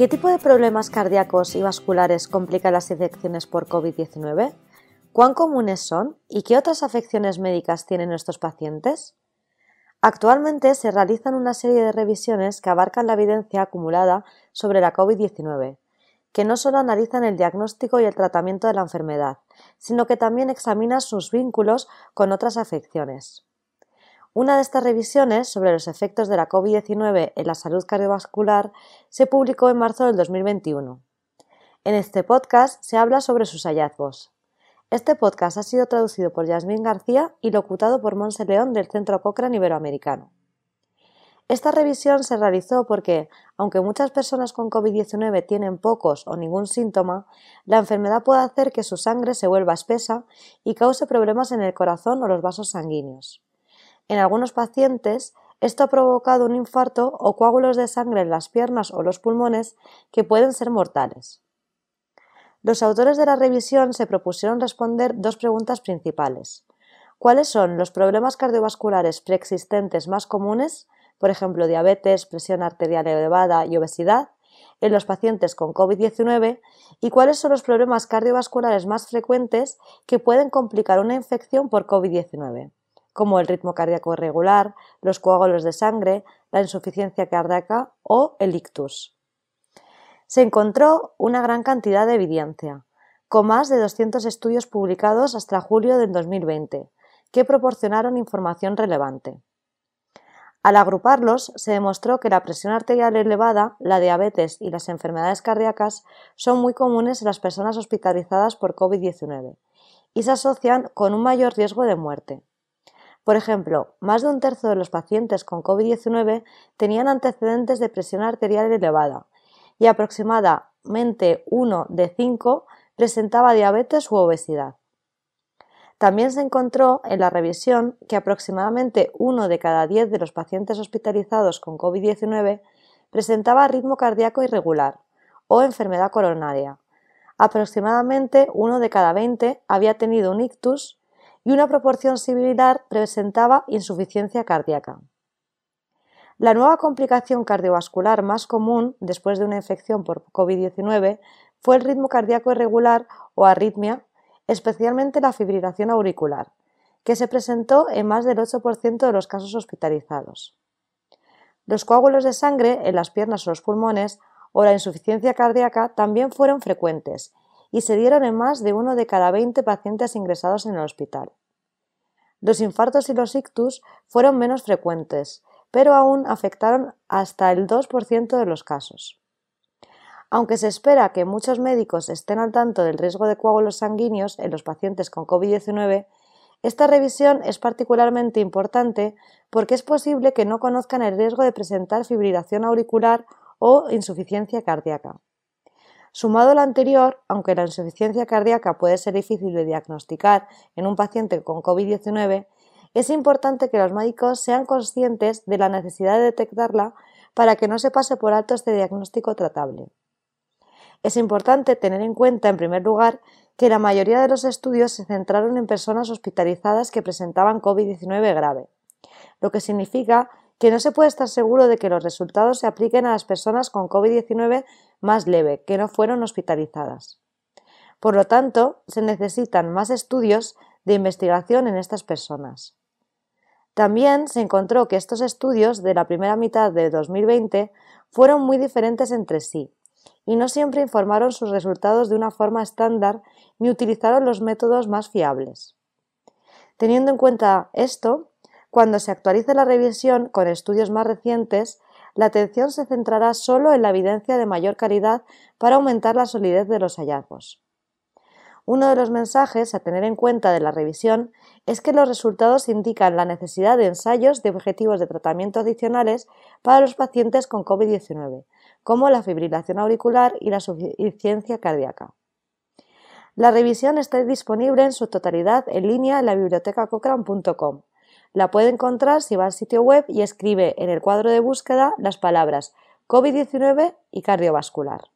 ¿Qué tipo de problemas cardíacos y vasculares complican las infecciones por COVID-19? ¿Cuán comunes son y qué otras afecciones médicas tienen estos pacientes? Actualmente se realizan una serie de revisiones que abarcan la evidencia acumulada sobre la COVID-19, que no solo analizan el diagnóstico y el tratamiento de la enfermedad, sino que también examinan sus vínculos con otras afecciones. Una de estas revisiones sobre los efectos de la COVID-19 en la salud cardiovascular se publicó en marzo del 2021. En este podcast se habla sobre sus hallazgos. Este podcast ha sido traducido por Yasmín García y locutado por Monse León del Centro Cochrane Iberoamericano. Esta revisión se realizó porque, aunque muchas personas con COVID-19 tienen pocos o ningún síntoma, la enfermedad puede hacer que su sangre se vuelva espesa y cause problemas en el corazón o los vasos sanguíneos. En algunos pacientes, esto ha provocado un infarto o coágulos de sangre en las piernas o los pulmones que pueden ser mortales. Los autores de la revisión se propusieron responder dos preguntas principales. ¿Cuáles son los problemas cardiovasculares preexistentes más comunes, por ejemplo diabetes, presión arterial elevada y obesidad, en los pacientes con COVID-19 y cuáles son los problemas cardiovasculares más frecuentes que pueden complicar una infección por COVID-19? Como el ritmo cardíaco irregular, los coágulos de sangre, la insuficiencia cardíaca o el ictus. Se encontró una gran cantidad de evidencia, con más de 200 estudios publicados hasta julio del 2020, que proporcionaron información relevante. Al agruparlos, se demostró que la presión arterial elevada, la diabetes y las enfermedades cardíacas son muy comunes en las personas hospitalizadas por COVID-19 y se asocian con un mayor riesgo de muerte. Por ejemplo, más de un tercio de los pacientes con COVID-19 tenían antecedentes de presión arterial elevada y aproximadamente uno de cinco presentaba diabetes u obesidad. También se encontró en la revisión que aproximadamente uno de cada diez de los pacientes hospitalizados con COVID-19 presentaba ritmo cardíaco irregular o enfermedad coronaria. Aproximadamente uno de cada veinte había tenido un ictus y una proporción similar presentaba insuficiencia cardíaca. La nueva complicación cardiovascular más común después de una infección por COVID-19 fue el ritmo cardíaco irregular o arritmia, especialmente la fibrilación auricular, que se presentó en más del 8% de los casos hospitalizados. Los coágulos de sangre en las piernas o los pulmones o la insuficiencia cardíaca también fueron frecuentes y se dieron en más de uno de cada 20 pacientes ingresados en el hospital. Los infartos y los ictus fueron menos frecuentes, pero aún afectaron hasta el 2% de los casos. Aunque se espera que muchos médicos estén al tanto del riesgo de coágulos sanguíneos en los pacientes con COVID-19, esta revisión es particularmente importante porque es posible que no conozcan el riesgo de presentar fibrilación auricular o insuficiencia cardíaca. Sumado a lo anterior, aunque la insuficiencia cardíaca puede ser difícil de diagnosticar en un paciente con COVID-19, es importante que los médicos sean conscientes de la necesidad de detectarla para que no se pase por alto este diagnóstico tratable. Es importante tener en cuenta, en primer lugar, que la mayoría de los estudios se centraron en personas hospitalizadas que presentaban COVID-19 grave, lo que significa que no se puede estar seguro de que los resultados se apliquen a las personas con COVID-19 más leve, que no fueron hospitalizadas. Por lo tanto, se necesitan más estudios de investigación en estas personas. También se encontró que estos estudios de la primera mitad de 2020 fueron muy diferentes entre sí y no siempre informaron sus resultados de una forma estándar ni utilizaron los métodos más fiables. Teniendo en cuenta esto, cuando se actualice la revisión con estudios más recientes, la atención se centrará solo en la evidencia de mayor calidad para aumentar la solidez de los hallazgos. Uno de los mensajes a tener en cuenta de la revisión es que los resultados indican la necesidad de ensayos de objetivos de tratamiento adicionales para los pacientes con COVID-19, como la fibrilación auricular y la suficiencia cardíaca. La revisión está disponible en su totalidad en línea en la biblioteca cochrane.com. La puede encontrar si va al sitio web y escribe en el cuadro de búsqueda las palabras COVID-19 y cardiovascular.